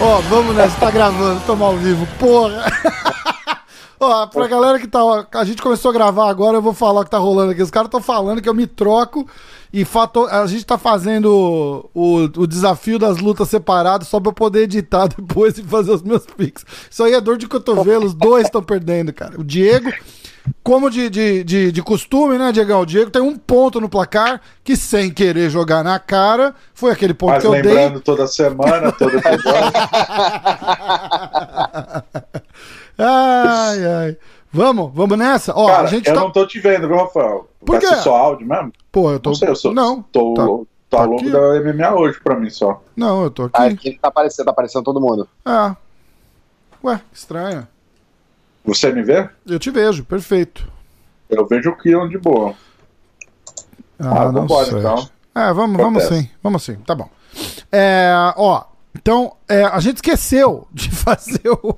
Ó, vamos nessa, tá gravando, tamo ao vivo, porra. Ó, pra galera que tá. A gente começou a gravar agora, eu vou falar o que tá rolando aqui. Os caras estão falando que eu me troco e fato, a gente tá fazendo o, o desafio das lutas separadas só pra eu poder editar depois e fazer os meus pics. Isso aí é dor de cotovelo, os dois estão perdendo, cara. O Diego. Como de, de, de, de, costume, né, Diego? O Diego tem um ponto no placar que, sem querer jogar na cara, foi aquele ponto Mas que eu dei. lembrando toda semana, todo episódio. ai, ai. Vamos, vamos nessa? Ó, Cara, a gente eu tá... não tô te vendo, viu, Rafael? Por Vai quê? ser só áudio mesmo? Pô, eu tô. Não sei, eu sou. Não, Tô, tá- tô tá ao longo aqui. da MMA hoje pra mim só. não, eu tô aqui. Ah, aqui tá aparecendo, tá aparecendo todo mundo. Ah. Ué, que estranho. Você me vê? Eu te vejo, perfeito. Eu vejo o Kion de boa. Ah, Ah, não vambora, sei. então. É, vamos, vamos sim, vamos sim, tá bom. É, ó, então, é, a gente esqueceu de fazer o,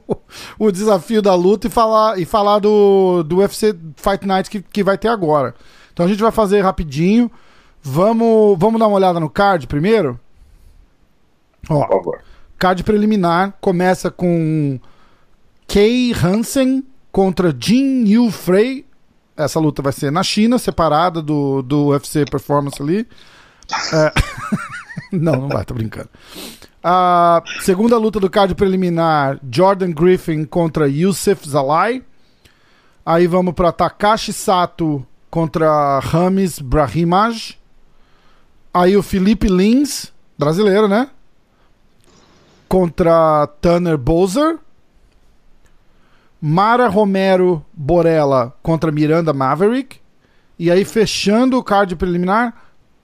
o desafio da luta e falar, e falar do, do UFC Fight Night que, que vai ter agora. Então a gente vai fazer rapidinho. Vamos, vamos dar uma olhada no card primeiro? Ó, Por favor. Card preliminar começa com Kei Hansen contra Jin Yu Frey. Essa luta vai ser na China, separada do, do UFC Performance ali. É, não, não vai, tô brincando. A segunda luta do card preliminar, Jordan Griffin contra Yusuf Zalai. Aí vamos para Takashi Sato contra Ramis Brahimaj. Aí o Felipe Lins, brasileiro, né? Contra Tanner Bowser. Mara Romero Borella contra Miranda Maverick. E aí, fechando o card preliminar,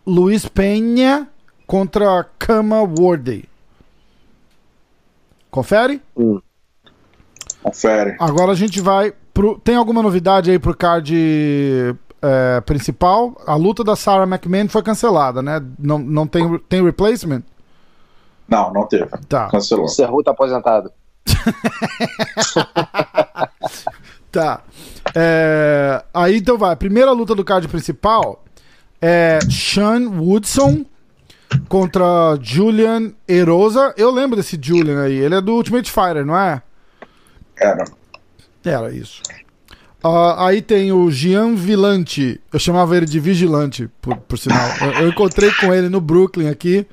Luiz Penha contra Kama Wardey. Confere? Confere. Agora a gente vai pro. Tem alguma novidade aí pro card é, principal? A luta da Sarah McMahon foi cancelada, né? Não, não tem, tem replacement? Não, não teve. Tá. Cancelou. O Cerruto aposentado. Tá. É, aí então vai. A primeira luta do card principal é Sean Woodson contra Julian Erosa. Eu lembro desse Julian aí. Ele é do Ultimate Fighter, não é? Era. Era isso. Ah, aí tem o Gian Villante. Eu chamava ele de Vigilante, por, por sinal. Eu, eu encontrei com ele no Brooklyn aqui.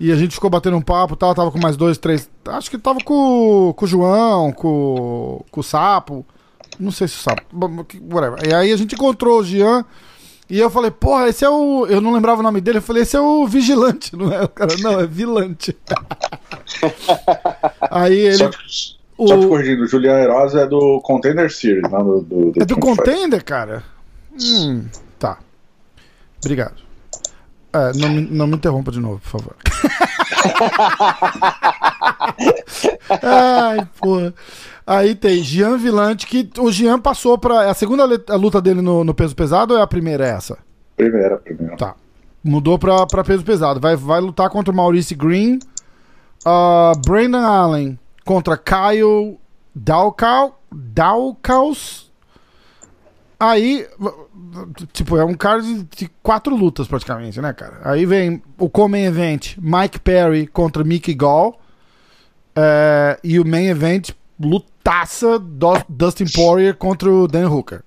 E a gente ficou batendo um papo tal. Tava com mais dois, três. Acho que tava com, com o João, com, com o Sapo. Não sei se o Sapo. Whatever. E aí a gente encontrou o Gian. E eu falei, porra, esse é o. Eu não lembrava o nome dele. Eu falei, esse é o Vigilante, não é? O cara, não, é Vilante. aí ele. Só, te, o- só te corrigindo, o Julian Erosa é do Contender Series, não do, do, É do Ultimate Fighter. Contender, cara? Hum, tá. Obrigado. É, não, me, não me interrompa de novo, por favor. Ai, porra. Aí tem Jean Villante, que o Jean passou pra. É a segunda luta dele no, no peso pesado ou é a primeira essa? Primeira, primeira. Tá. Mudou pra, pra peso pesado. Vai, vai lutar contra o Maurice Green. Ah, Brandon Allen contra Kyle Daukaus. Daukaus. Aí, tipo, é um cara de, de quatro lutas praticamente, né, cara? Aí vem o Comain Event, Mike Perry contra Mickey Gall. É, e o Main Event, lutaça, Dustin Poirier contra o Dan Hooker.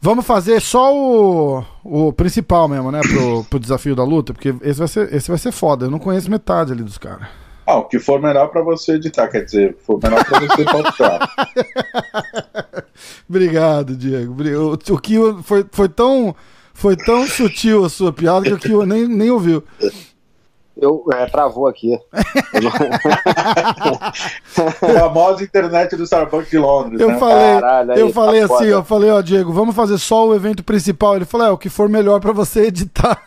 Vamos fazer só o, o principal mesmo, né? Pro, pro desafio da luta, porque esse vai, ser, esse vai ser foda. Eu não conheço metade ali dos caras. Ah, o que for melhor pra você editar, quer dizer, o que for melhor pra você pautar. Obrigado, Diego. O, o Kio foi, foi, tão, foi tão sutil a sua piada que o Kio nem, nem ouviu. Eu, é, travou aqui. Eu não- Famosa internet do Starbucks de Londres, Eu né? falei, Caralho, aí eu tá falei assim, foda. eu falei, ó, Diego, vamos fazer só o evento principal. Ele falou, é, o que for melhor pra você editar.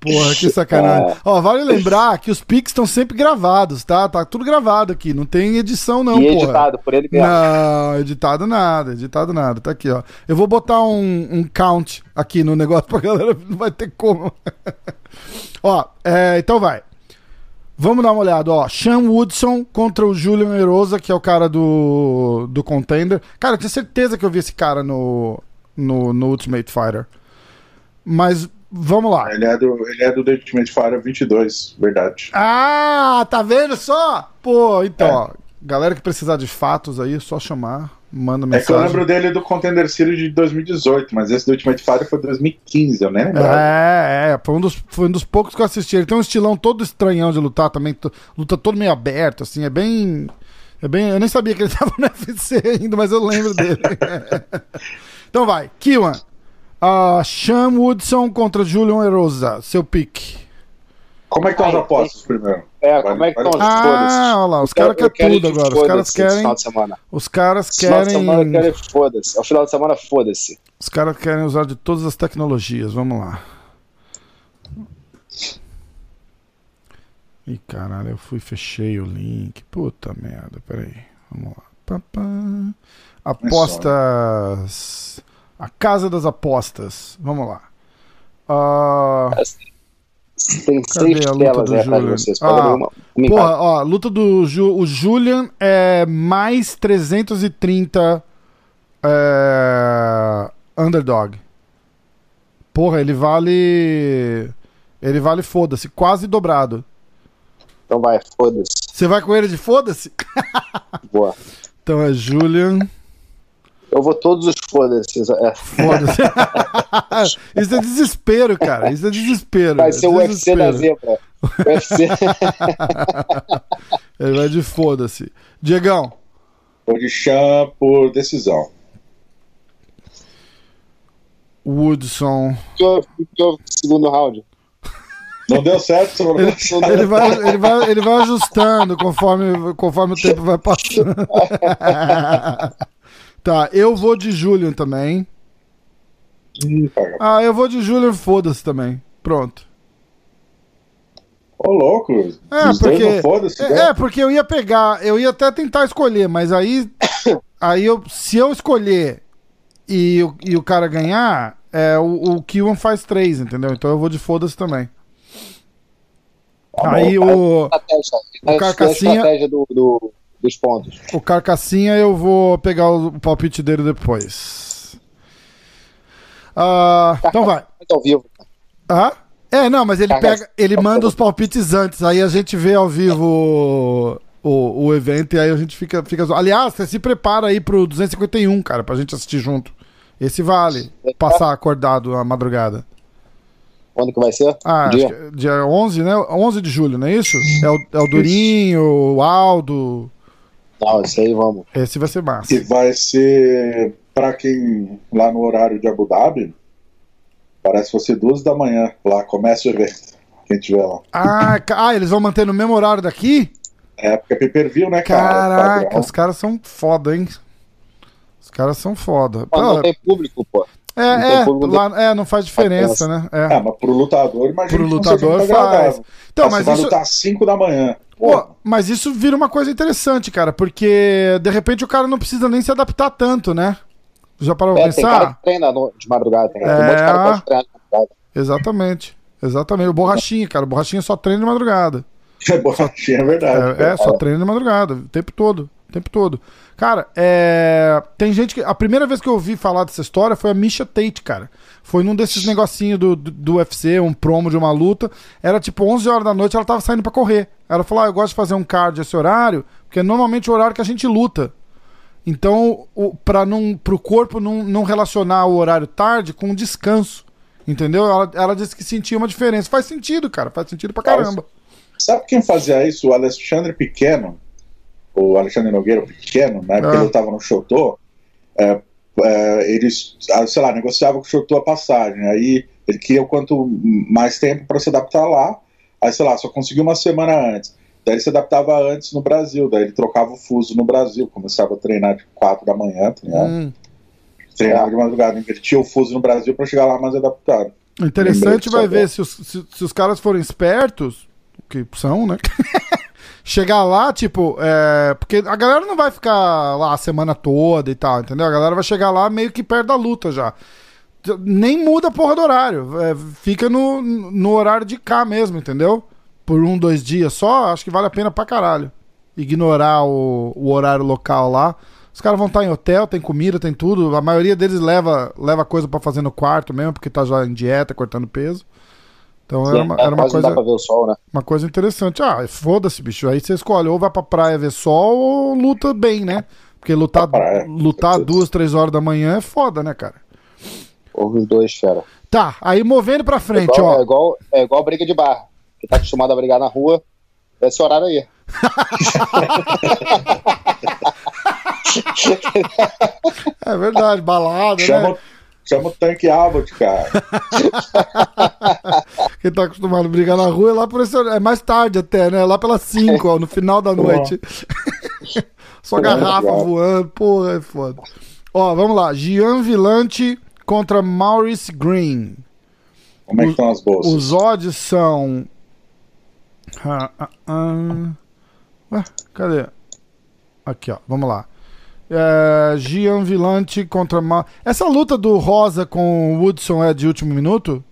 Porra, que sacanagem. Ó, vale lembrar que os pics estão sempre gravados, tá? Tá tudo gravado aqui, não tem edição não, e porra. editado por ele mesmo. Não, editado nada, editado nada. Tá aqui, ó. Eu vou botar um, um count aqui no negócio pra galera, não vai ter como. ó, é, então vai. Vamos dar uma olhada, ó. Sean Woodson contra o Julian Erosa, que é o cara do, do Contender. Cara, eu tinha certeza que eu vi esse cara no, no, no Ultimate Fighter. Mas vamos lá. Ele é do, ele é do The Ultimate Fighter 22, verdade. Ah, tá vendo só? Pô, então, É. ó. Galera que precisar de fatos aí, é só chamar. Manda É que eu mensagem. lembro dele do Contender Series de 2018, mas esse do Ultimate Fighter foi 2015, eu nem lembrava. É, é, foi um, dos, foi um dos poucos que eu assisti. Ele tem um estilão todo estranhão de lutar também, luta todo meio aberto, assim, é bem. É bem. Eu nem sabia que ele tava no UFC ainda, mas eu lembro dele. então vai, Kiwan. Uh, Sean Woodson contra Julian Erosa, seu pique. Como é que estão as apostas primeiro? É, como é que estão os Ah, foda-se? olha lá, os caras querem tudo agora. Os caras querem. Final de semana. Os caras Esse Final de semana querem. foda-se. É o final de semana, foda-se. Os caras querem usar de todas as tecnologias. Vamos lá. Ih, caralho, eu fui fechei o link. Puta merda, peraí. Vamos lá. Pá, pá. Apostas. A casa das apostas. Vamos lá. Ah, Tem seis a luta telas do de Julian? vocês. Ah, uma, uma porra, ó, luta do Ju, o Julian é mais 330 é, underdog. Porra, ele vale. Ele vale foda-se, quase dobrado. Então vai, foda-se. Você vai com ele de foda-se? Boa. Então é Julian. Eu vou todos os foda-se. É. Foda-se. Isso é desespero, cara. Isso é desespero. Vai é ser o UFC da zebra. UFC. Ele vai de foda-se. Diegão. Vou de Chan por decisão. Woodson. Ficou- ficou Segundo round. Não deu certo. Ele, ele vai, ele, vai, ele vai ajustando conforme, conforme o tempo vai passando. tá, eu vou de Julian também. Ah, eu vou de Julian, foda-se também. Pronto. Ô, louco. É, Os porque. É, né? é, porque eu ia pegar, eu ia até tentar escolher, mas aí. Aí eu, se eu escolher e, o- e o cara ganhar, é, o, o Kiwan faz três, entendeu? Então eu vou de foda-se também. Tá bom. aí o. O a Carcassinha- estratégia do, do- dos pontos. O Carcassinha eu vou pegar o palpite dele depois. Ah, então vai. Ao vivo. Ah? É, não, mas ele pega, ele manda os palpites antes, aí a gente vê ao vivo o, o, o evento e aí a gente fica, fica. Aliás, você se prepara aí pro 251, cara, pra gente assistir junto. Esse vale passar acordado a madrugada. Quando que vai ser? Ah, Dia? é dia 11, né? 11 de julho, não é isso? É o, é o Durinho, o Aldo. Não, isso aí vamos. Esse vai ser massa. Que vai ser, pra quem lá no horário de Abu Dhabi, parece que vai ser duas da manhã. Lá começa o evento. Quem tiver lá. Ah, ah, eles vão manter no mesmo horário daqui? É, porque é pay per view, né, cara? Caraca, os caras são foda, hein? Os caras são foda. Pô, não tem público, pô. É, tem é, lá- é, não faz diferença, né? É. Ah, mas pro lutador, imagina. Pro lutador faz. agradável. Então, Ah, mas vai isso, lutar às 5 da manhã. pô, mas isso vira uma coisa interessante, cara, porque de repente o cara não precisa nem se adaptar tanto, né? Já parou pra É, tem cara pensar? que treina no- de madrugada. Tem, tem um monte de É. cara que pode treinar de madrugada. Exatamente. Exatamente. O Borrachinha, cara. O Borrachinha só treina de madrugada. É borrachinha, é verdade. É, é, só treina de madrugada, o tempo todo. O tempo todo. Cara, é. Tem gente que. A primeira vez que eu ouvi falar dessa história foi a Misha Tate, cara. Foi num desses negocinhos do, do, do UFC, um promo de uma luta. Era tipo 11 horas da noite, ela tava saindo pra correr. Ela falou: Ah, eu gosto de fazer um card esse horário, porque é normalmente o horário que a gente luta. Então, o, pra não, pro corpo não, não relacionar o horário tarde com o descanso. Entendeu? Ela, ela disse que sentia uma diferença. Faz sentido, cara. Faz sentido pra caramba. Sabe quem fazia isso? O Alexandre Pequeno, o Alexandre Nogueira Pequeno, na época Ah. ele estava no Chotô, é, é, eles, ah, sei lá, negociavam com o Chotô a passagem. Aí ele queria o quanto mais tempo para se adaptar lá. Aí, sei lá, só conseguiu uma semana antes. Daí ele se adaptava antes no Brasil, daí ele trocava o fuso no Brasil, começava a treinar de 4 da manhã, tá ligado? Hum. treinava de madrugada, invertia o fuso no Brasil para chegar lá mais adaptado. Interessante vai ver se os, se, se os caras forem espertos, que são, né? Chegar lá, tipo, é, porque a galera não vai ficar lá a semana toda e tal, entendeu? A galera vai chegar lá meio que perto da luta já. Nem muda a porra do horário, é, fica no, no horário de cá mesmo, entendeu? por um, dois dias só, acho que vale a pena pra caralho. Ignorar o, o horário local lá. Os caras vão estar em hotel, tem comida, tem tudo. A maioria deles leva, leva coisa pra fazer no quarto mesmo, porque tá já em dieta, cortando peso. Então Sim, era uma, é, era uma coisa, dá pra ver o sol, né? uma coisa interessante. Ah, foda-se, bicho. Aí você escolhe, ou vai pra praia ver sol ou luta bem, né? Porque lutar, Pra lutar duas, três horas da manhã é foda, né, cara? Houve os dois, fera. Tá, aí movendo pra É frente, igual, é, ó. igual, é igual briga de bar. Que tá acostumado a brigar na rua, é esse horário aí. É verdade, balada, Chama, né? Chama o tanque Abbott, cara. Quem tá acostumado a brigar na rua é lá por esse. É mais tarde até, né? Lá pelas 5, ó, no final da noite. Só garrafa voando, porra, é foda. Ó, vamos lá. Gian Villante contra Maurice Green. Como é que estão as bolsas? Os odds são. Ah, ah, ah. Ué, cadê? Aqui, ó. Vamos lá. É, Gian Villante contra. Ma... Essa luta do Rosa com o Woodson é de último minuto?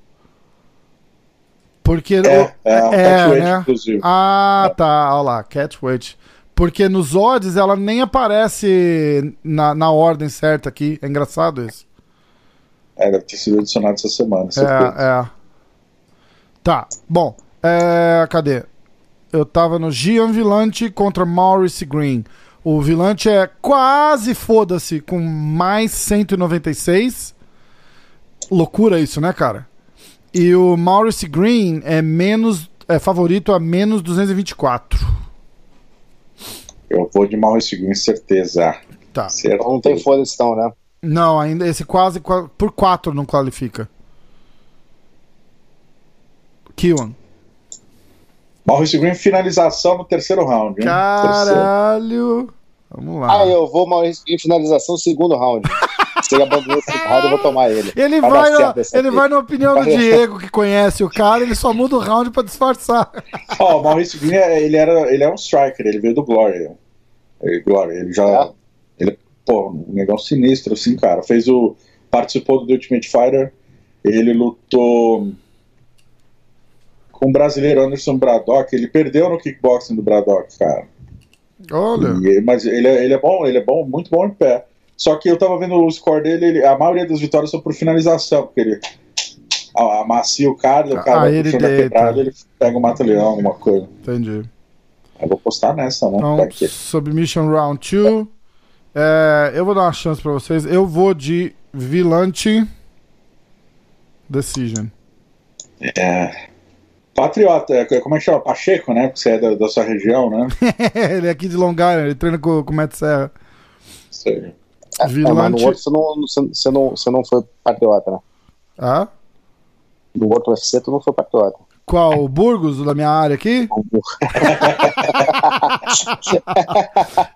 Porque. É, é, um é, catchweight, né? inclusive. Ah, tá. Olha lá, Catweight. Porque nos odds ela nem aparece na, na ordem certa aqui. É engraçado isso. É, deve ter sido adicionado essa semana. É, é. Tá, bom. É, cadê? Eu tava no Gian Villante contra Maurice Green. O Villante é quase foda-se com mais 196. Loucura isso, né, cara? E o Maurice Green é menos é favorito a menos 224. Eu vou de Maurice Green, certeza. Tá. Certo. Não tem foda-se então, né? Não, ainda esse quase qua- por 4 não qualifica. Kiwan. Maurice Green, finalização no terceiro round. hein? Terceiro. Caralho. Vamos lá. Ah, eu vou Maurício em finalização, segundo round. Se ele abandonou esse round, eu vou tomar ele. Ele Vai vai, ele vai na opinião do Diego, que conhece o cara, ele só muda o round pra disfarçar. Ó, o Maurice Green, é- ele, era, ele é um striker, ele veio do Glory. Ele, Glory, ele já. É? Ele, pô, um negão sinistro, assim, cara. Fez o. Participou do The Ultimate Fighter. Ele lutou com o brasileiro Anderson Braddock. Ele perdeu no kickboxing do Braddock, cara. Olha. E- mas ele é, ele é bom, ele é bom, muito bom em pé. Só que eu tava vendo o score dele, ele- a maioria das vitórias são por finalização, porque ele amacia o cara, o cara Ah, ele quebrada, ele pega o mata-leão, alguma coisa. Entendi. Eu vou postar nessa, né? Então? Submission Round 2. É, eu vou dar uma chance pra vocês. Eu vou de Villante Decision. É. Patriota, é, como é que chama? Pacheco, né? Porque você é da, da sua região, né? ele é aqui de Long Island, ele treina com, com o Matt Serra. Isso aí. É, mas no outro você não, você, não, você não foi patriota, né? Ah? No outro UFC tu não foi patriota. Qual? O Burgos, da minha área aqui?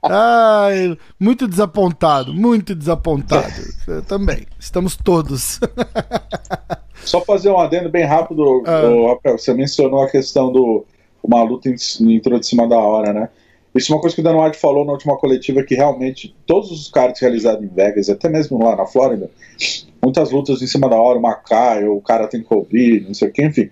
Ai, muito desapontado, muito desapontado. Eu também. Estamos todos. Só fazer um adendo bem rápido, Ah. Rafael, você mencionou a questão do uma luta entrou de cima da hora, né? Isso é uma coisa que o Dan White falou na última coletiva, que realmente todos os cards realizados em Vegas, até mesmo lá na Flórida, muitas lutas em cima da hora, o Macai, o cara tem Covid, não sei o que, enfim,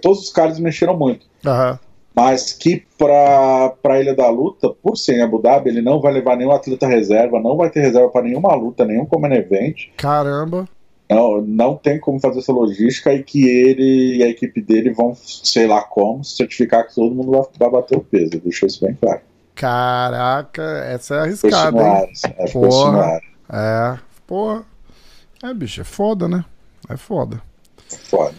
todos os cards mexeram muito. Aham. Mas que para a Ilha da Luta, por ser em Abu Dhabi, ele não vai levar nenhum atleta reserva, não vai ter reserva para nenhuma luta, nenhum common event. Caramba. Não, não tem como fazer essa logística e que ele e a equipe dele vão, sei lá como, certificar que todo mundo vai, vai bater o peso. Deixou isso bem claro. Caraca, essa é arriscada, é, Porra. É, porra. É, bicho, é foda, né? É foda. Foda.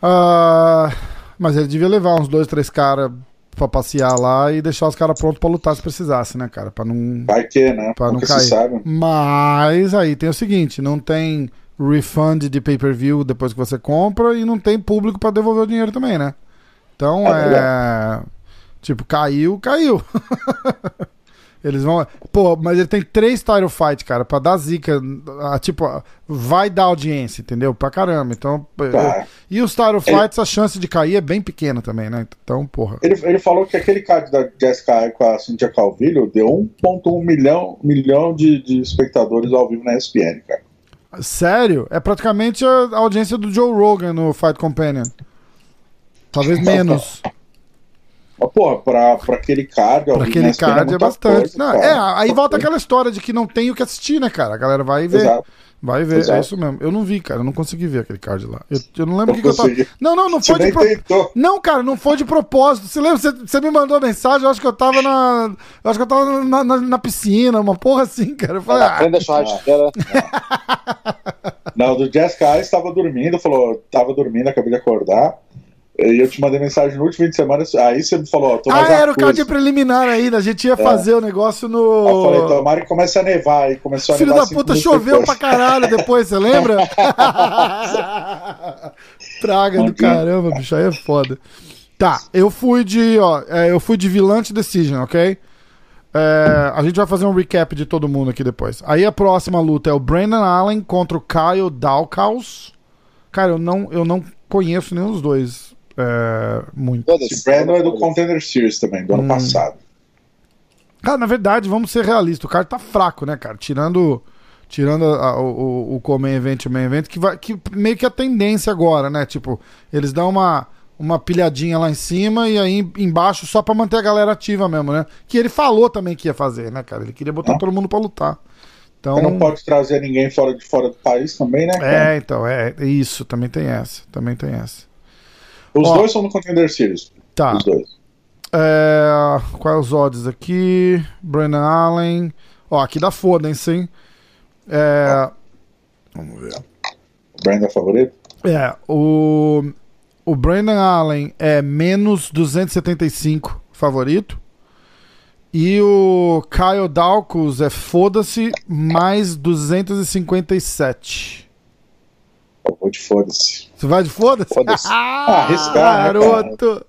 Ah, mas ele devia levar uns dois, três caras pra passear lá e deixar os caras prontos pra lutar se precisasse, né, cara? Pra não. Vai que, né? Pra não Nunca cair. Mas aí tem o seguinte: não tem refund de pay-per-view depois que você compra e não tem público pra devolver o dinheiro também, né? Então É é. Tipo, caiu, caiu. Eles vão. Pô, mas ele tem três title fight, cara, pra dar zica. Tipo, vai dar audiência, entendeu? Pra caramba. Então. Tá. E os title fights, a chance de cair é bem pequena também, né? Então, porra. Ele, ele falou que aquele card da Jessica com a Cynthia Calvillo deu 1,1 milhão, milhão de, de espectadores ao vivo na ESPN, cara. Sério? É praticamente a audiência do Joe Rogan no Fight Companion. Talvez menos. Mas, porra, pra, pra aquele card, Pra aquele pena card é bastante. coisa, Não, é, aí volta aquela história de que não tem o que assistir, né, cara? A galera vai ver. Exato. Vai ver, é Exato. isso mesmo. Eu não vi, cara. Eu não consegui ver aquele card lá. Eu, eu não lembro o que, que eu tava. Não, não, não Você foi de propósito. Não, cara, não foi de propósito. Você lembra? Você, você me mandou mensagem, eu acho que eu tava na. Eu acho que eu tava na, na- na piscina, uma porra assim, cara. Eu falei, ah, churrasqueira. Não, do Jessica Ice tava dormindo, falou, tava dormindo, acabei de acordar. E eu te mandei mensagem no último fim de semana, aí você me falou, ó, tô mais ah era o card preliminar ainda. A gente ia fazer o negócio Aí eu falei, no. tomara que comece a nevar. Aí começou a Filho nevar da cinco puta, choveu depois. pra caralho depois, você lembra? Praga do caramba, bicho, aí é foda. Tá, eu fui de, ó, é, eu fui de Vilante Decision, ok? É, a gente vai fazer um recap de todo mundo aqui depois. Aí a próxima luta é o Brandon Allen contra o Kyle Dalkaus. Cara, eu não, eu não conheço nenhum dos dois é, muito. Esse Brandon é do Contender Series também, do ano Hum. passado. Cara, na verdade, vamos ser realistas. O cara tá fraco, né, cara? Tirando, tirando a- o, o, o Comain Event e o Main Event, que, vai, que meio que a tendência agora, né? Tipo, eles dão uma, uma pilhadinha lá em cima e aí embaixo só pra manter a galera ativa mesmo, né? Que ele falou também que ia fazer, né, cara? Ele queria botar Ah. todo mundo pra lutar. Então, Você não pode trazer ninguém fora de fora do país também, né? cara? é, então, é é isso. Também tem essa. Também tem essa. Os ó. dois são do Contender Series. Tá. Os dois. É, quais os odds aqui? Brennan Allen. Ó, aqui dá foda-se, hein? É, vamos ver. O Brandon é favorito? É, o, o Brandon Allen é menos 275 favorito. E o Kyle Dawkins é foda-se mais 257. Eu vou de foda-se. Você vai de foda-se? Foda-se. ah, arriscar, né, garoto.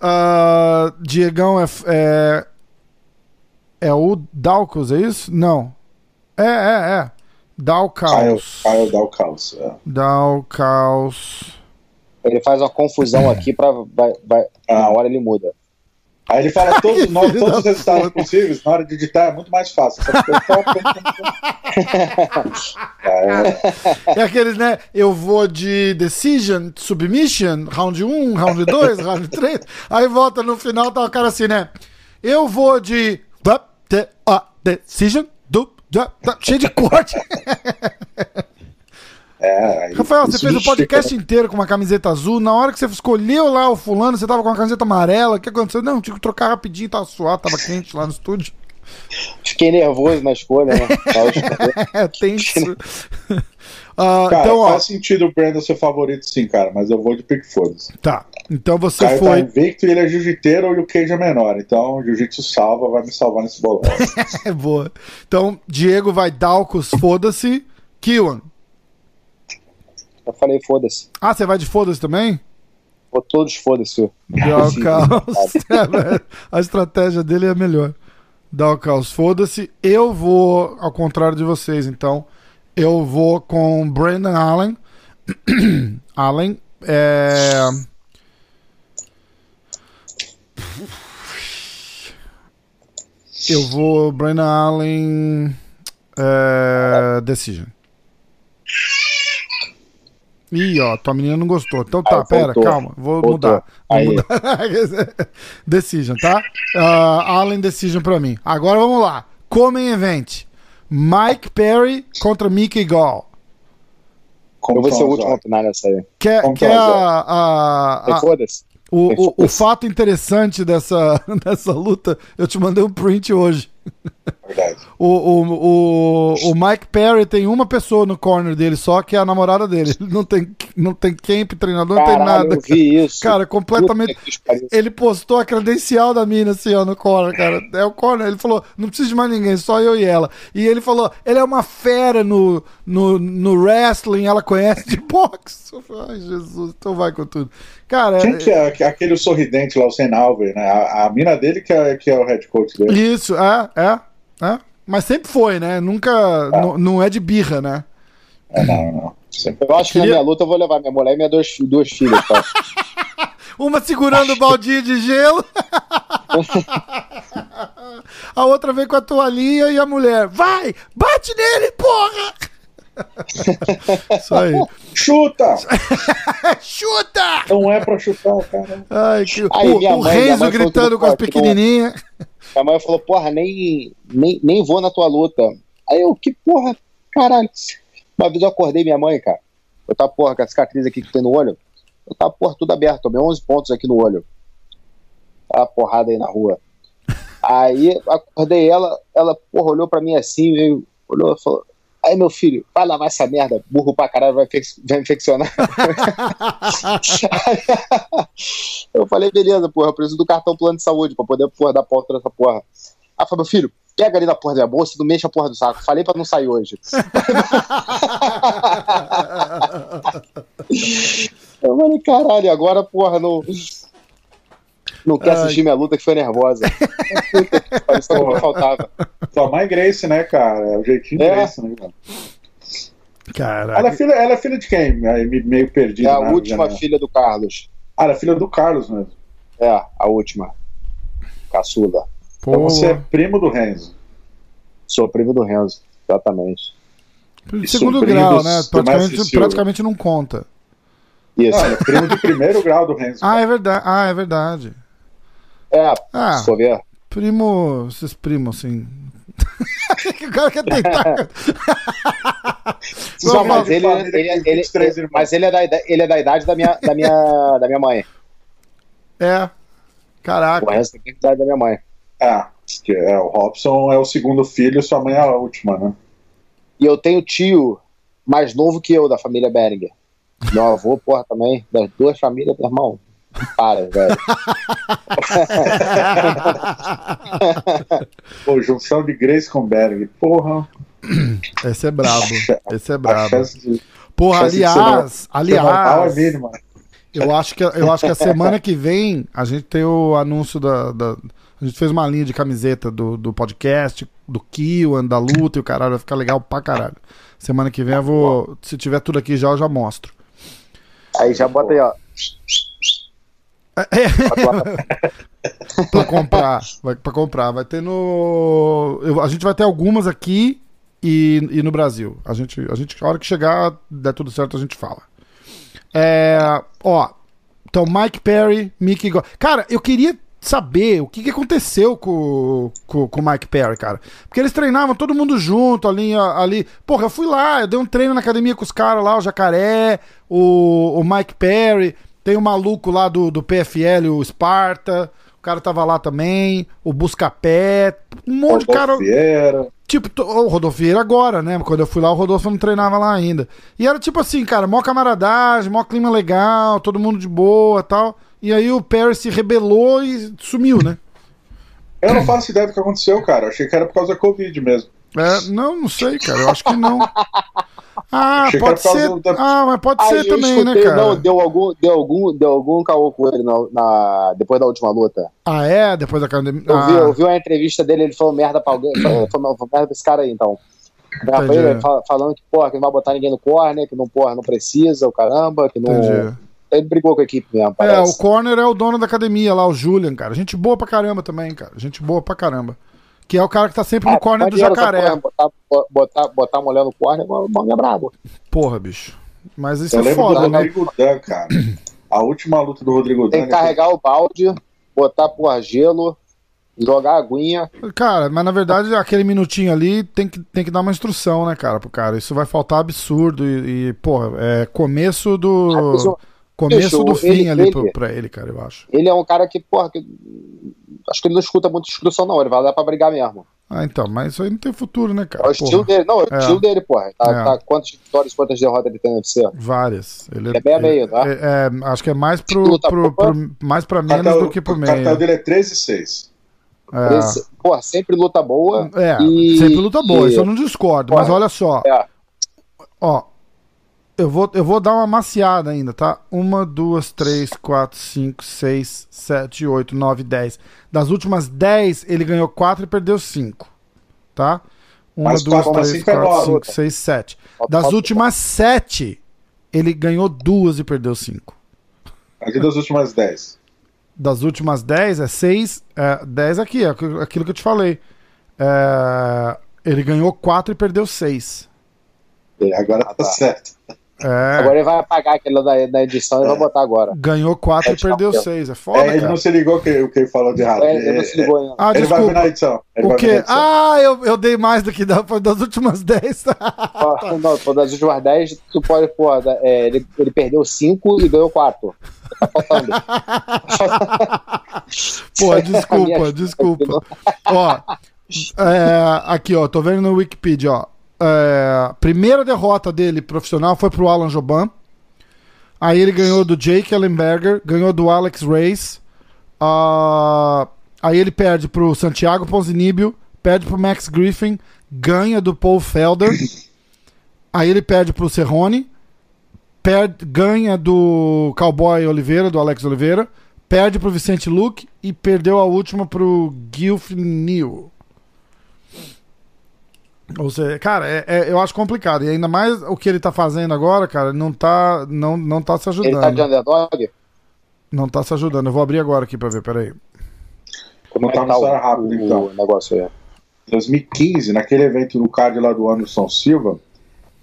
Ah, Diegão é, é. É o Dawkins, é isso? Não. É, é, é. Kyle, Dawkins. Kyle dá o caos. É. Dawkins. Ele faz uma confusão aqui pra. Vai, vai, na hora ele muda. Aí ele fala todos, Filho todos os resultados possíveis, na hora de editar é muito mais fácil. Só que- É, É aqueles, né? Eu vou de decision, submission, round 1, round 2, round 3. Aí volta no final, tá o cara assim, né? Eu vou de. Decision, do, cheio de corte. é, Rafael, você isso fez o justifica, podcast inteiro com uma camiseta azul. Na hora que você escolheu lá o fulano, você tava com uma camiseta amarela. O que aconteceu? Não, tinha que trocar rapidinho, tava suado, tava quente lá no estúdio. Fiquei nervoso na escolha, né? Escolhendo. É tenso. Ah, Cara, então, ó, faz sentido o Brandon ser favorito sim, cara, mas eu vou de pick foda-se. tá. Então você cara tá foi. invicto e ele é jiu-jiteiro e o Cage é menor. Então o jiu-jitsu salva, vai me salvar nesse bolão. É boa. Então, Diego vai Dalcos, foda-se. Kiwan. Eu falei, foda-se. Ah, você vai de foda-se também? Vou todos foda-se. Dalcaus. A estratégia dele é melhor. Dalcaus, foda-se. Eu vou, ao contrário de vocês, então. Eu vou com Brandon Allen. Allen. É... Eu vou Brandon Allen. É... Decision. Ih, ó, tua menina não gostou. Então tá, Ah, pera, voltou. calma. Vou Voltou. mudar. Vou Aí. mudar. Decision, tá? Ah, Allen Decision pra mim. Agora vamos lá. Comem Event. Mike Perry contra Mickey Gall. Como Eu vou ser o último a opinar nessa aí. Quer, a, a- a- Foda-se. o, o, o fato interessante dessa, dessa luta? Eu te mandei um print hoje. Verdade. O, o, o, o Mike Perry tem uma pessoa no corner dele só, que é a namorada dele. Ele não tem, não tem camp, treinador, não tem Caralho, nada. eu vi isso. Cara, completamente. Ele postou a credencial da mina assim, ó, no corner, cara. É o corner. Ele falou: não precisa de mais ninguém, só eu e ela. E ele falou: ele é uma fera no, no, no wrestling, ela conhece de boxe. Eu falei, Ai, Jesus, então vai com tudo. Cara, Quem que é que- aquele sorridente lá, o Sen Alver, né? A, a mina dele que é, que é o head coach dele. isso, é, é, é. Mas sempre foi, né? Nunca. n- Não é de birra, né? É, não, não. Eu acho que na minha luta eu vou levar minha mulher e minhas duas, duas filhas. Tá? Uma segurando o baldinho de gelo. a outra vem com a toalhinha e a mulher. Vai! Bate nele, porra! Isso aí. Chuta! Chuta! Não é pra chutar, cara. Ai, que... Aí, o o mãe- minha Renzo gritando com as pode, pequenininhas. Minha mãe falou, porra, nem, nem, nem vou na tua luta. Aí eu, que porra, caralho. Uma vez eu acordei minha mãe, cara. Eu tava, porra, com a cicatriz aqui que tem no olho. Eu tava, porra, tudo aberto. Tomei 11 pontos aqui no olho. Tava porrada aí na rua. Aí acordei ela, ela, porra, olhou pra mim assim, veio, olhou e falou. Aí, meu filho, vai lavar essa merda, burro pra caralho, vai, vai infeccionar. eu falei, beleza, porra, eu preciso do cartão plano de saúde pra poder, porra, dar pauta nessa porra. Aí falou, meu filho, pega ali na porra da minha bolsa e não mexa a porra do saco. Falei pra não sair hoje. Eu falei, caralho, agora, porra, não. Não quer Ai. assistir minha luta que foi nervosa. Puta que pariu, faltava. Tua mãe Grace, né, cara? É o jeitinho É. Grace, né, cara? Caraca. Ela é, filha, ela é filha de quem? Aí, me- meio perdido. É a né, última né? filha do Carlos. Ah, ela é filha do Carlos mesmo. É, a última. Caçula. Pô, Então você é primo do Renzo. Sou primo do Renzo. Exatamente. de segundo grau, né? Praticamente, praticamente não conta. Isso. Ele é primo de primeiro grau do Renzo. Ah, é verdade. Ah, é verdade. É, Ah, se for ver. primo. Esses primos, assim. o cara quer tentar. Não, mas ele, ele, ele, 23 irmãos. mas ele é da, ele é da idade da minha, da minha, da minha mãe. É. Caraca. O Renzo tem a idade da minha mãe. Ah, que é, o Robson é o segundo filho, sua mãe é a última, né? E eu tenho tio mais novo que eu, da família Beringer. Meu avô, porra, também. Das duas famílias, meu irmão. Para, velho. Pô, junção de Grace com Berg. Porra. Esse é brabo. Esse é brabo. de, Porra, de aliás, é aliás, eu acho, que, eu acho que a semana que vem a gente tem o anúncio da. da- a gente fez uma linha de camiseta do, do podcast, do Kiwan, da luta e o caralho, vai ficar legal pra caralho. Semana que vem eu vou. Se tiver tudo aqui já, eu já mostro. Aí já bota aí, ó. pra comprar. Vai, pra comprar. Vai ter no. eu- a gente vai ter algumas aqui e, e no Brasil. A gente, a gente, a hora que chegar, der tudo certo, a gente fala. É, ó. Então, Mike Perry, Mickey Go... Cara, eu queria saber o que, que aconteceu com, com, com o Mike Perry, cara. Porque eles treinavam todo mundo junto ali, ali. Porra, eu fui lá, eu dei um treino na academia com os caras lá, o Jacaré, o, o Mike Perry. Tem o maluco lá do, do PFL, o Sparta. O cara tava lá também. O Buscapé. Um monte de cara. Vieira. Tipo, o Rodolfo Vieira agora, né? Quando eu fui lá, o Rodolfo não treinava lá ainda. E era tipo assim, cara, mó camaradagem, mó clima legal, todo mundo de boa tal. E aí o Perry se rebelou e sumiu, né? Eu não faço ideia do que aconteceu, cara. Achei que era por causa da Covid mesmo. É, não, não sei, cara. Eu acho que não. Ah, pode ser. da- Ah, mas pode Aí ser também, né, escutei, cara? não, deu algum, deu algum, deu algum caô com ele na, na- depois da última luta. Ah, é? Depois da academia. Eu, vi, Ah, eu vi uma entrevista dele, ele falou merda pra alguém, falou, falou falou merda pra esse cara aí, então. Ele, fal- falando que, porra, que não vai botar ninguém no corner, que não, porra, não precisa, o caramba, que não... entendi. Ele brigou com a equipe mesmo, É, parece. o Corner é o dono da academia lá, o Julian, cara. Gente boa pra caramba também, cara. Gente boa pra caramba. Que é o cara que tá sempre no Ah, corner do jacaré. porra, Botar, botar, botar a mulher no corner, o nome é brabo. Porra, bicho. Mas isso Eu é foda, do né? Rodrigo Dan, cara. A última luta do Rodrigo Dan. Tem que carregar o balde, botar, porra, gelo, jogar aguinha. Cara, mas na verdade aquele minutinho ali tem que, tem que dar uma instrução, né, cara, pro cara. Isso vai faltar absurdo e, e, porra, é começo Ah, do. eu- Começo do fim ele- ali ele- pra ele, cara, eu acho. Ele é um cara que, porra, que... acho que ele não escuta muito instrução, não. Ele vai lá pra brigar mesmo. Ah, então, mas isso aí não tem futuro, né, É cara? o estilo Porra, dele. Não, é o É. estilo dele, porra. Tá, É. tá quantas vitórias, quantas derrotas ele tem no UFC? várias. Ele É meio a meio, tá? é- é, acho que é mais pro, pro- boa. pro- mais pra O menos cartel, do que pro o cartel meio. dele é 13 e 6. É. Porra, sempre luta boa. É, E- sempre luta boa, e- isso eu não discordo. Mas Porra. olha só, É. ó. Eu vou, eu vou dar uma maciada ainda, tá? Uma, duas, três, quatro, cinco, seis, sete, oito, nove, dez. Das últimas dez, ele ganhou quatro e perdeu cinco. Tá? Uma, Mas duas, três, cinco é quatro, nove. cinco, seis, sete. Das últimas sete, ele ganhou duas e perdeu cinco. Aqui das últimas 10. Das últimas dez, é seis, é, dez aqui, é aquilo que eu te falei. É, ele ganhou quatro e perdeu seis. É, agora tá, tá. certo. É, Agora ele vai apagar aquele da, da edição e vai botar agora. ganhou 4 e É, tchau, perdeu tchau. 6. É foda, É, ele cara. não se ligou que, o que ele falou de errado. É, ele não se ligou ainda. Ah, ele vai ver desculpa. na edição. Ele O quê? edição. Ah, eu, eu dei mais do que da, das últimas 10. Ó, Não, pô, das últimas 10, tu pode, pô, é, ele, ele perdeu 5 e ganhou 4. Tá faltando. Pô, desculpa, desculpa. Ó, é, aqui, ó, tô vendo no Wikipedia, ó. É, primeira derrota dele profissional foi pro Alan Joban. Aí ele ganhou do Jake Ellenberger, ganhou do Alex Reis. Ah, aí ele perde pro Santiago Ponzinibbio, perde pro Max Griffin, ganha do Paul Felder. Aí ele perde pro Cerrone, perde, ganha do Cowboy Oliveira, do Alex Oliveira, perde pro Vicente Luke e perdeu a última pro Gilf Neal. Ou seja, cara, é- é- eu acho complicado. E ainda mais o que ele tá fazendo agora, cara, não tá, não, não tá se Ele tá ajudando. de underdog? Não tá se ajudando. Eu vou abrir agora aqui pra ver, peraí. Como é Tá tá história o, rápida, o então. negócio aí? 2015, naquele evento no card lá do Anderson Silva,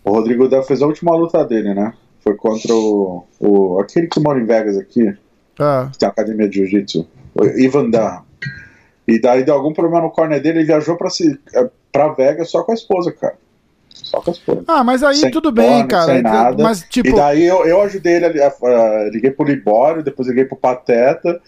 o Rodrigo Del fez a última luta dele, né? Foi contra o, o aquele que mora em Vegas aqui, É. que tem a academia de jiu-jitsu, o Ivan Dunham. E daí deu algum problema no corner dele, ele viajou pra, se, pra Vegas só com a esposa, cara. Só com a esposa. Ah, mas aí Sem tudo bem, corner, cara. sem nada. Mas, tipo, E daí eu, eu ajudei ele, a- liguei pro Libório, depois liguei pro Pateta,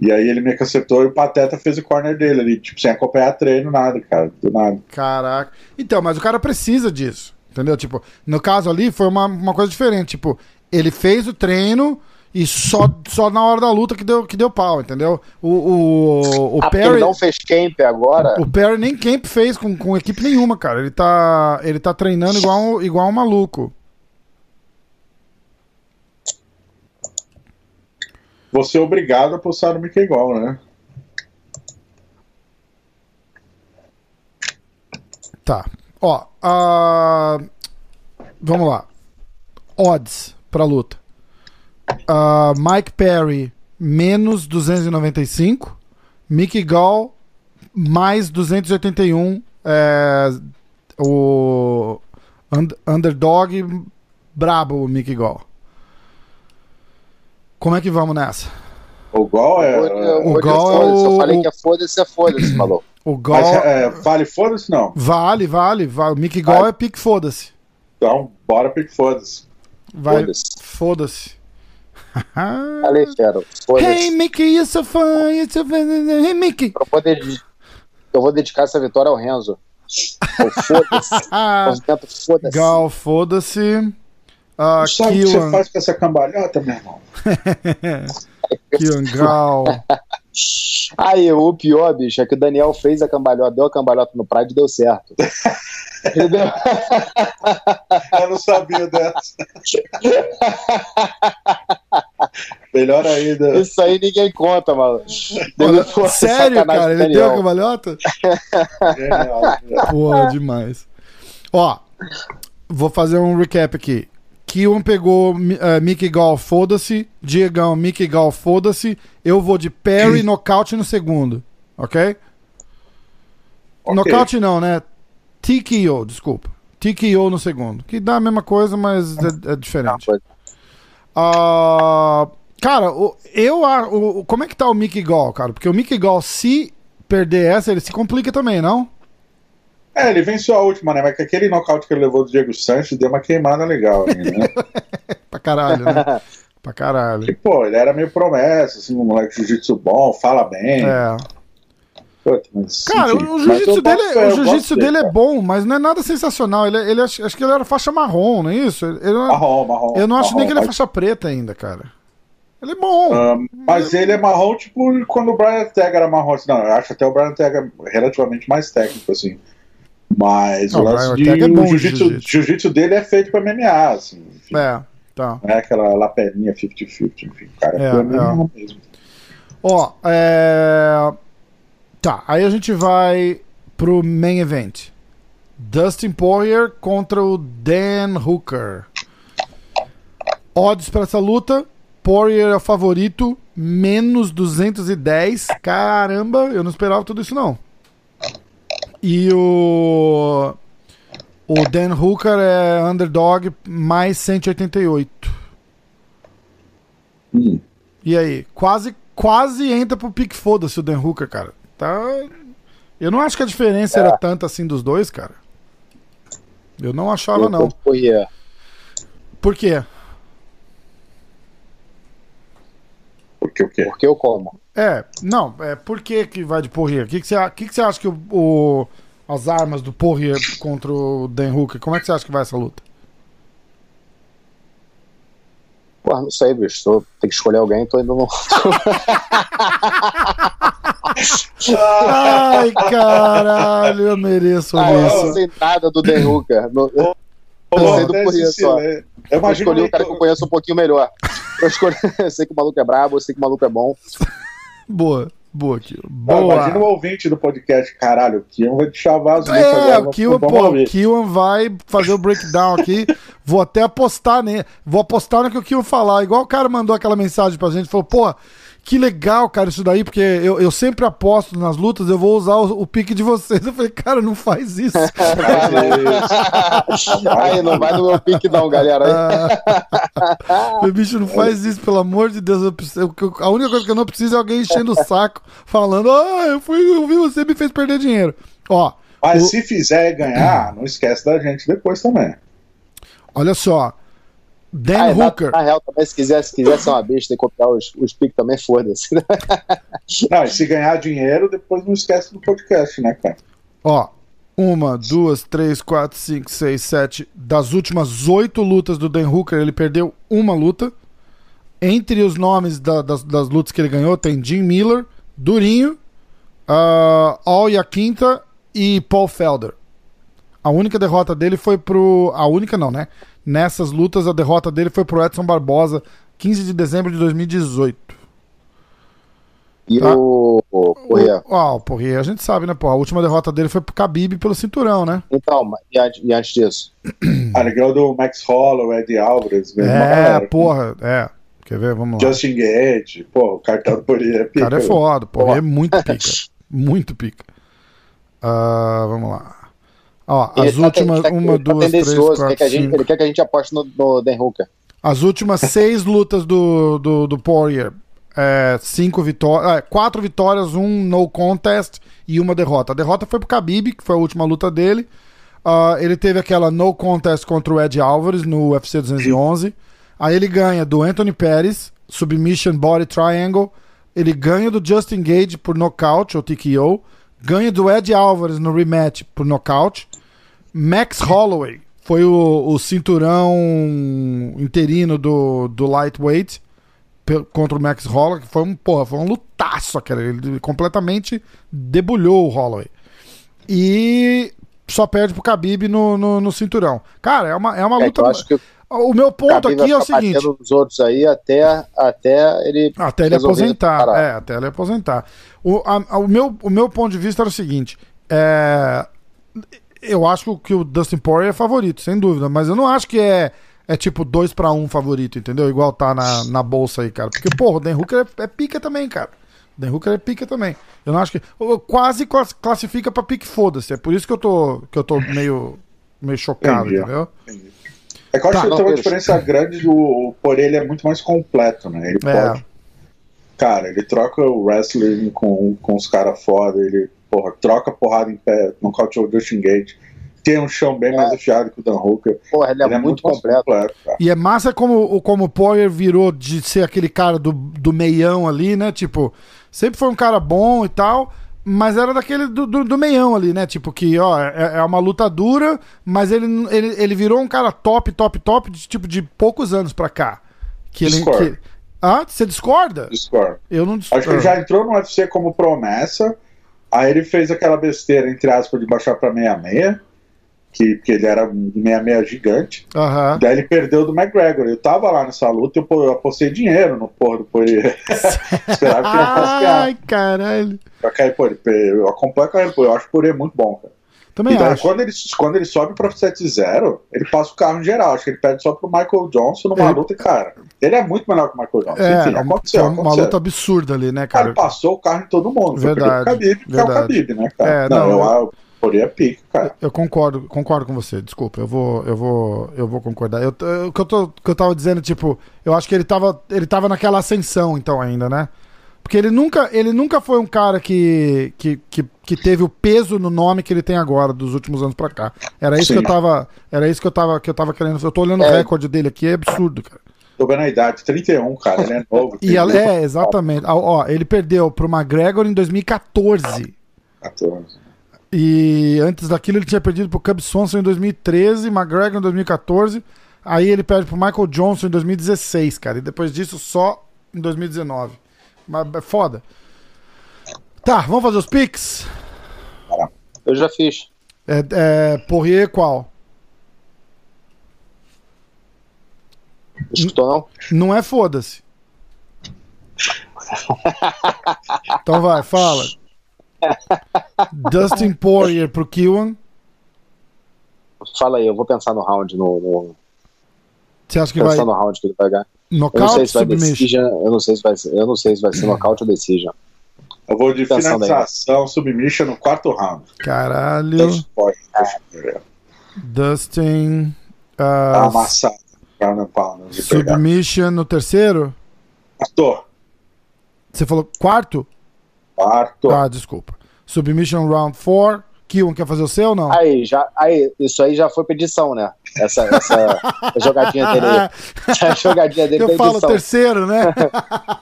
e aí ele me acertou e o Pateta fez o corner dele ali, tipo, sem acompanhar treino, nada, cara, do nada. Caraca. Então, mas o cara precisa disso. Entendeu? Tipo, no caso ali foi uma, uma coisa diferente. Tipo, ele fez o treino e só, só na hora da luta que deu, que deu pau, entendeu? O, o, o ah, Perry. ele não fez camp agora? O Perry nem camp fez com, com equipe nenhuma, cara. Ele tá, ele tá treinando igual, um- igual um maluco. Você é obrigado a postar no Mickey igual, né? Tá. Ó, ah, vamos lá. Odds pra luta. Ah, Mike Perry, menos 295. Mickey Gall, mais 281. É, o und- underdog brabo, o Mickey Gall. Como é que vamos nessa? O Gol é. Eu o Gal é o- falei que é foda-se, é foda-se, maluco. O Gall. Mas é, vale foda-se não. Vale, vale, vale. O Mickey Vale. é pique foda-se. Então, bora pique foda-se. Vai, Foda-se. foda-se. Falei, fera. Hey. Mickey, you're so fun, you're so fun. Hey Mickey. Eu vou dedi- Eu vou dedicar essa vitória ao Renzo. O foda-se. Ah, Movimento foda-se. Gal, foda-se. Ah, Sabe o que você faz com essa cambalhota, meu irmão? Killan, Gal. Aí, o pior, bicho, é que o Daniel fez a cambalhota, deu a cambalhota no Pride e deu certo. Entendeu? Eu não sabia dessa. Melhor ainda. Isso aí ninguém conta, mano. Olha, sério, cara? Ele deu a cambalhota? Genial. Porra, demais. Ó, vou fazer um recap aqui. Killan pegou eh, Mickey Gall, foda-se. Diegão, Mickey Gall, foda-se. Eu vou de Perry, nocaute no segundo. Ok? Ok. Nocaute não, né? TKO, desculpa. TKO no segundo. Que dá a mesma coisa, mas é, é diferente. Ah, cara, o- eu a- o, como é que tá o Mickey Gall, cara? Porque o Mickey Gall, se perder essa, ele se complica também, não? É, ele venceu a última, né? Mas que aquele nocaute que ele levou do Diego Sanches deu uma queimada legal ali, né? Pra caralho, né? pra caralho. E, pô, ele era meio promessa, assim, um moleque de jiu-jitsu bom, fala bem. É. Puta, mas, Cara, enfim. o jiu-jitsu dele, o jiu-jitsu gosto dele é cara. bom, mas não é nada sensacional. Ele, ele acho, acho que ele era faixa marrom, não é isso? Ele, Marrom, marrom. eu não acho nem marrom, que ele é faixa preta ainda, cara. Ele é bom. Ah, mas ele é marrom, tipo, quando o Brian Tega era marrom. Assim, não, eu acho até o Brian Tega relativamente mais técnico, assim. Mas Não, o lance Brian de é o jiu-jitsu jiu-jitsu dele é feito pra MMA, assim. Enfim, É, tá. Não é aquela lapelinha 50-50, enfim. O cara É, é, é. Mesmo. Ó, é. Tá, aí a gente vai pro main event. Dustin Poirier contra o Dan Hooker. Odds pra essa luta. Poirier é o favorito, menos 210. Caramba, eu não esperava tudo isso não. E o O Dan Hooker é underdog mais 188. Hum. E aí? Quase, quase entra pro pique foda-se o Dan Hooker, cara. Tá. Eu não acho que a diferença era tanta assim dos dois, cara. Eu não achava, Eu não. é. Por quê? Porque o quê? Porque eu como. É, não, é por que, que vai de Porrier? O que, que, você, que, que você acha que o, o- as armas do Porrier contra o Dan Hooker, como é que você acha que vai essa luta? Porra, não sei, bicho. Tô, tem que escolher alguém, tô indo no. Ai, caralho, eu mereço Ah, eu isso. não sei nada do Dan Hooker. No- Eu Pô, sei do só. silêncio. Eu eu escolhi o cara que eu conheço um pouquinho melhor. Eu, escolhi... eu sei que o maluco é brabo, eu sei que o maluco é bom. Boa, boa, Kio. Não, imagina o Boa. ouvinte do podcast, caralho, o Kion vai te chavar as lutas É, agora, o vamos pô, o. Kiwan vai fazer o breakdown aqui. Vou até apostar nele. Vou apostar no que o Kiwan falar. Igual o cara mandou aquela mensagem pra gente, falou, pô, que legal, cara, isso daí, porque eu, eu sempre aposto nas lutas, eu vou usar o, o pique de vocês. Eu falei, cara, não faz isso. Aí, não vai no meu pique, não, galera. Ah, Meu bicho, não faz isso, pelo amor de Deus. Eu preciso- eu- a única coisa que eu não preciso é alguém enchendo o saco, falando, ah, eu fui, eu vi você me fez perder dinheiro. Ó, Mas O- se fizer ganhar, não esquece da gente depois também. olha só. Dan Ah, é, na- Hooker. Na, real, também, se quiser, se quiser ser uma besta e copiar os, os piques também, foda-se. Não, e se ganhar dinheiro, depois não esquece do podcast, né, cara? Ó, uma, duas, três, quatro, cinco, seis, sete. Das últimas oito lutas do Dan Hooker, ele perdeu uma luta. Entre os nomes da- das, das lutas que ele ganhou, tem Jim Miller, Durinho, uh, Al Yaquinta e Paul Felder. A única derrota dele foi pro. A única não, né? Nessas lutas, a derrota dele foi pro Edson Barbosa, 15 de dezembro de 2018. E Tá. o. o Corrêa. Ó, o Porrier, a gente sabe, né, pô? A última derrota dele foi pro Khabib pelo cinturão, né? Então, e antes, e antes disso? Ah, ele ganhou do Max Holloway, Eddie Alvarez, É, porra, é. Quer ver? Vamos lá. Justin Gage, pô, o cartão do Poirier é O cara é pica. foda, pô. É muito pica. Muito pica. Ah, vamos lá. Ó, Ele as tá- últimas. tá- uma, tá duas, três, quer quatro, que a gente-. Ele quer que a gente aposte no, no Dan Hooker. As últimas seis lutas do, do, do Poirier. É, cinco vitórias. É, quatro vitórias, um no contest e uma derrota. A derrota foi pro Khabib, que foi a última luta dele. Ah, ele teve aquela no contest contra o Ed Alvarez no UFC 211. Aí ele ganha do Anthony Pérez, submission body triangle. Ele ganha do Justin Gage por nocaute ou TKO. Ganha do Ed Alvarez no rematch por nocaute. Max Holloway foi o, o cinturão interino do, do lightweight contra o Max Holloway, que foi um, porra, foi um lutaço, cara. Ele completamente debulhou o Holloway. E só perde pro Khabib no, no, no cinturão. Cara, é uma, é uma É, luta. eu acho que o meu ponto aqui é o seguinte. nos outros aí até, até ele. Até ele aposentar. É, até ele aposentar. O, a- a- o, meu, o meu ponto de vista era o seguinte: é, eu acho que o Dustin Poirier é favorito, sem dúvida, mas eu não acho que é, é tipo 2 para 1 favorito, entendeu? Igual tá na, na bolsa aí, cara. Porque, porra, o Dan Hooker é, é pica também, cara. O Dan Hooker é pica também. Eu não acho que. Quase clas- classifica pra pique foda-se. É por isso que eu tô, que eu tô meio, meio chocado, Entendi. entendeu? É que eu acho Tá, que tem uma deixa. diferença grande, o, o Poirier ele é muito mais completo, né? Ele É. pode. Cara, ele troca o wrestling com, com os caras foda, ele, porra, troca porrada em pé, nocauteou o Justin Gate. Tem um chão bem É. mais afiado que o Dan Hooker. Porra, ele é, muito mais completo. cara. E é massa como, o- como o Poirier virou de ser aquele cara do, do meião ali, né? Tipo, sempre foi um cara bom e tal, mas era daquele do, do, do meião ali, né? Tipo, que, ó, é, é uma luta dura, mas ele, ele, ele virou um cara top, top, top, de, tipo, de poucos anos pra cá. Que ele, Discordo. que- Ah, você discorda? Discord. Eu não discordo. Acho que ele já entrou no UFC como promessa, aí ele fez aquela besteira, entre aspas, de baixar pra 66, que, que ele era um 66 gigante. Aham. Daí ele perdeu do McGregor. Eu tava lá nessa luta e eu, eu apostei dinheiro no porra do Poirier. Esperava que ele fosse. Ai, caralho. Que aí, pô, ele- eu acompanho a carreira, pô, eu acho o Poirier muito bom, cara. Também E daí, acho. quando ele, quando ele sobe pra 7-0, ele passa o carro em geral. Acho que ele perde só pro Michael Johnson numa Ele- luta cara, ele é muito melhor que o Michael Johnson. É, Enfim, uma- aconteceu, foi uma aconteceu. luta absurda ali, né, O cara cara? passou o carro em todo mundo. Foi Verdade, porque o Khabib, porque é o verdade. Khabib, né, cara? É, não, não, eu, eu- É pique, cara. Eu concordo, concordo com você. Desculpa, eu vou, eu vou, eu vou concordar. Eu, eu- o que eu, tô, o que eu tava dizendo, tipo, eu acho que ele tava, ele tava naquela ascensão, então ainda, né? Porque ele nunca, ele nunca foi um cara que, que, que, que teve o peso no nome que ele tem agora dos últimos anos pra cá. Era isso Sim. que eu tava, era isso que eu tava, que eu tava querendo. Eu tô olhando o É. recorde dele aqui, é absurdo, cara. Tô vendo a idade, 31, cara, ele é novo. E ela- é, exatamente. Ó, ó, ele perdeu pro McGregor em 2014. 14. E antes daquilo ele tinha perdido pro Cub Swanson em 2013, McGregor em 2014. Aí ele perde pro Michael Johnson em 2016, cara. E depois disso só em 2019. Mas é foda. Tá, vamos fazer os picks? Eu já fiz. É, é, Poirier qual? Escutou, não? Não é foda-se. Então vai, fala. Dustin Poirier pro Kiwan. Fala aí, eu vou pensar no round, no, no Você acha que vai pensar no round que ele vai ganhar. Eu não nocaute sei se submission? eu não sei se vai ser, eu não sei se vai ser nocaute ou decision. Eu vou de Pensando aí. finalização, submission no quarto round. Caralho. Dustin. Tá ah, amassado. Pound de pegar. submission no terceiro? Quarto. Você falou quarto? Quarto. Ah, desculpa. Submission round 4. Kiwan quer fazer o seu ou não? Aí, já, aí, isso aí já foi pra edição, né? Essa, essa jogadinha dele. Essa jogadinha dele Eu falo edição. terceiro, né?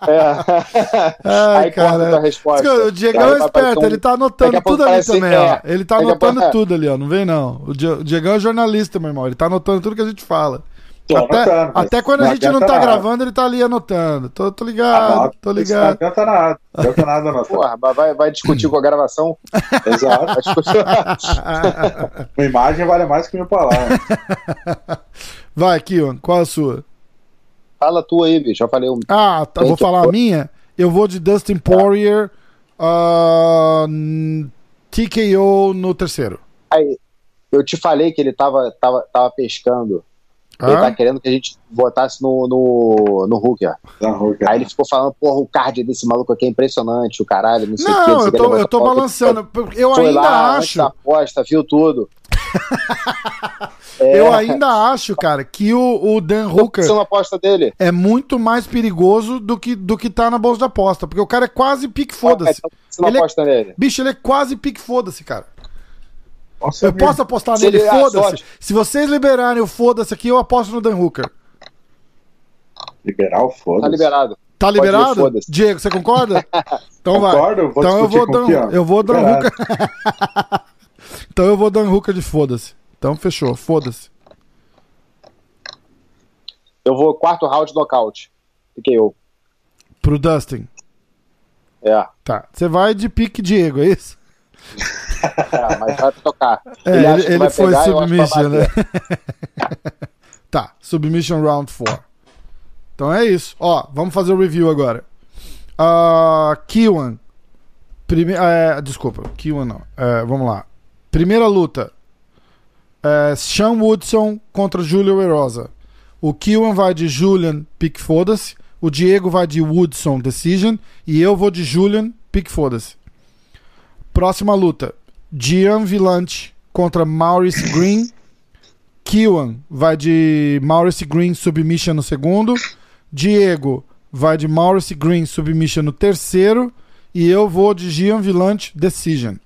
É. Ai, aí corta a cara. resposta. O Diegão é esperto, um- ele tá anotando tudo ali também, é. ó. Ele tá anotando pouco- tudo ali, ó. Não vem não. O Diegão é jornalista, meu irmão. Ele tá anotando tudo que a gente fala. Tô até, anotando, até quando a não gente não tá nada. gravando, ele tá ali anotando. Tô, tô ligado, tô Não ligado. adianta nada. Não adianta nada, não. Porra, mas vai, vai discutir com a gravação? Exato. Vai discutir. Uma imagem vale mais que mil palavras. Vai, Kiwan, qual a sua? Fala tu aí, bicho. Eu falei um. Ah, tá, vou que falar a minha. Eu vou de Dustin Poirier, ah, n- TKO no terceiro. Aí, eu te falei que ele tava, tava, tava pescando. Ele Ah? tá querendo que a gente botasse no, no, no Hooker. Não, Hulk, Aí ele ficou falando, porra, o card desse maluco aqui é impressionante, o caralho, não sei o que. Não, eu tô, eu tô balançando. Eu Foi ainda lá, acho. da aposta, viu tudo. Eu ainda acho, cara, que o, o Dan Hooker é uma aposta dele. é muito mais perigoso do que, do que tá na bolsa de aposta. Porque o cara é quase pique foda-se. Você não Ele é-. Bicho, ele é quase pique foda-se, cara. Nossa, Eu posso apostar nele, ele- ah, foda-se. Se vocês liberarem o foda-se aqui, eu aposto no Dan Hooker. Liberal, foda-se. Tá liberado. Tá ir, liberado? foda-se. Diego, você concorda? Então vai. Concordo, vou Então eu vou com Dan, o eu vou Dan. Hooker. então eu vou Dan Hooker de foda-se. Então fechou, foda-se. Eu vou quarto round nocaute. Fiquei eu. Pro Dustin. É. Tá. Você vai de pique Diego, é isso? é, mas vai tocar. É, Ele ele, ele foi pegar, submission, né? tá, submission round 4. Então é isso. Ó, vamos fazer o review agora. Uh, Kiwan. Prime é, desculpa, Kiwan não. É, vamos lá. Primeira luta. É, Sean Woodson contra Julio Erosa. O Kiwan vai de Julian, pick foda-se. O Diego vai de Woodson, decision. E eu vou de Julian, pick foda-se. Próxima luta. Gian Villante contra Maurice Green. Kiwan vai de Maurice Green submission no segundo. Diego vai de Maurice Green submission no terceiro. E eu vou de Gian Villante decision.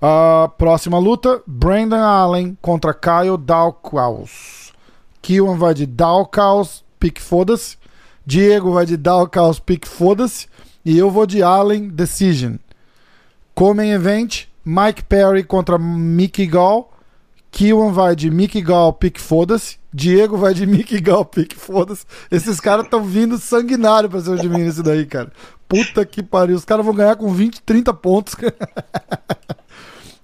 A próxima luta: Brandon Allen contra Kyle Dalkaus. Kiwan vai de Dalkaus, pick foda-se. Diego vai de Dalkaus, pick foda-se. E eu vou de Allen decision. Comem Event, Mike Perry contra Mickey Gall. Kiwan vai de Mickey Gall, pique foda-se. Diego vai de Mickey Gall, pique foda-se. Esses caras estão vindo sanguinário pra cima de mim nesse daí, cara. Puta que pariu. Os caras vão ganhar com 20, 30 pontos.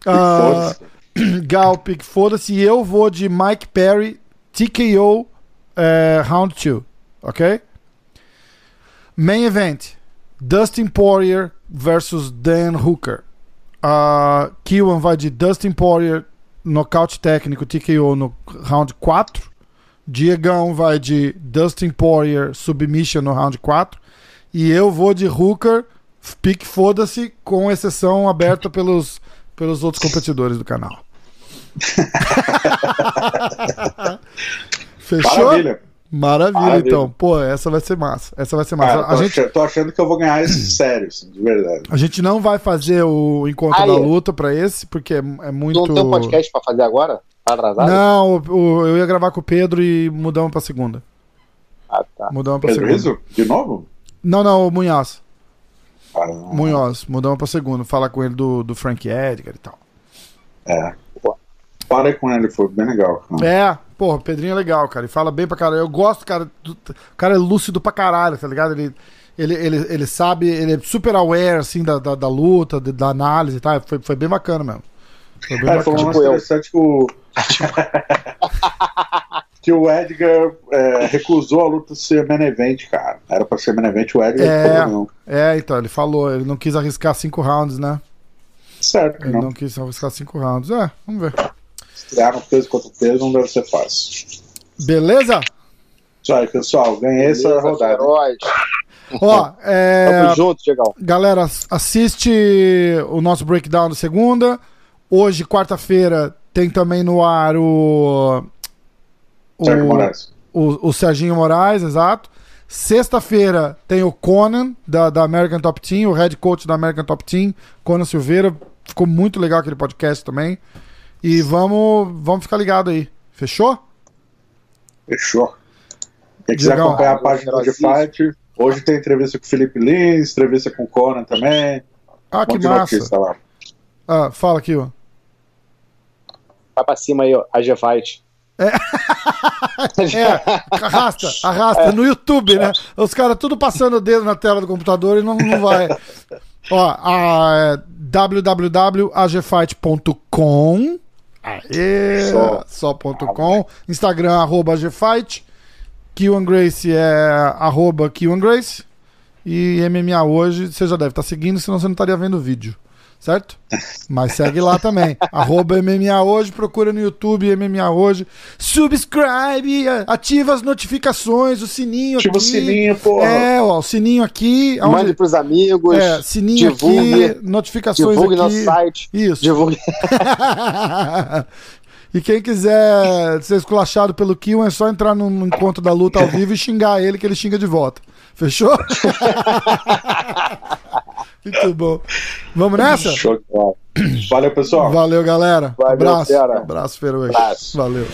Ah, Gal, pique foda-se. E eu vou de Mike Perry, TKO, eh, round 2. Ok? Main event: Dustin Poirier versus Dan Hooker. Uh, Kiwan vai de Dustin Poirier, nocaute técnico, TKO no round 4. Diegão vai de Dustin Poirier, submission no round 4. E eu vou de Hooker, pique foda-se, com exceção aberta pelos pelos outros competidores do canal. Fechou? Maravilha. Maravilha, Maravilha. então. Pô, essa vai ser massa. Essa vai ser massa. Cara, a, tô, gente, ach- tô achando que eu vou ganhar esse sério, assim, de verdade. a gente não vai fazer o encontro Aí. da luta pra esse, porque é, é muito. Não tem um podcast pra fazer agora? Tá atrasado? Não, o- o- eu ia gravar com o Pedro e mudamos pra segunda. Ah, tá. Mudamos pra Pedro segunda. Rizzo? De novo? Não, não, o Munhoz. Ah, Munhoz, mudamos pra segunda. Falar com ele do, do Frank Edgar e tal. é. Parei com ele, foi bem legal. cara. É, porra, o Pedrinho é legal, cara. E fala bem pra caralho. Eu gosto, cara. do- o cara é lúcido pra caralho, tá ligado? Ele, ele, ele, ele sabe, ele é super aware, assim, da, da, da luta, de- da análise e tal. Foi, foi bem bacana mesmo. Foi bem É, foi um bacana. Tipo eu. interessante que o. que o Edgar é, recusou a luta ser main event, cara. Era pra ser main event, o Edgar É. falou não. É, então, ele falou, ele não quis arriscar cinco rounds, né? Certo, Ele não. não quis arriscar cinco rounds. É, vamos ver. Estrear no peso contra peso não deve ser fácil. Beleza? Isso aí, pessoal. Ganhei essa Beleza, rodada. Feroz. Ó, é. Tamo junto. Galera, assiste o nosso breakdown de segunda. Hoje, quarta-feira, tem também no ar o. O, Sérgio Moraes. o, o Serginho Moraes, exato. Sexta-feira tem o Conan, da, da American Top Team, o head coach da American Top Team, Conan Silveira. Ficou muito legal aquele podcast também. E vamos, vamos ficar ligado aí. Fechou? Fechou. Quem quiser acompanhar a página do The Fight, hoje tem entrevista com o Felipe Lins, entrevista com o Conan também. Ah, Um que massa. lá. Ah, fala aqui, ó. Vai pra cima aí, ó. A G-Fight. É, arrasta, arrasta. No YouTube, né? Os caras tudo passando o dedo na tela do computador e não, não vai. Ó, a, é www.agfight.com Aê, Só. só.com Instagram, arroba agfight Kiwan Grace é arroba Kiwan Grace E MMA hoje, você já deve estar seguindo, senão você não estaria vendo o vídeo. Certo? Mas segue lá também. Arroba MMA hoje, procura no YouTube MMA hoje. Subscribe, ativa as notificações, o sininho Ativa o aqui. sininho, porra. É, ó, o sininho aqui. Mande Onde... pros amigos. É, sininho divulgue, aqui, notificações divulgue aqui. nosso site. Isso. Divulgue. e quem quiser ser esculachado pelo Kiwan é só entrar no encontro da luta ao vivo e xingar ele, que ele xinga de volta. Fechou? Muito bom. Vamos nessa? Show de bola. Valeu, pessoal. Valeu, galera. Valeu, abraço. fera. Abraço, Feroz. Valeu.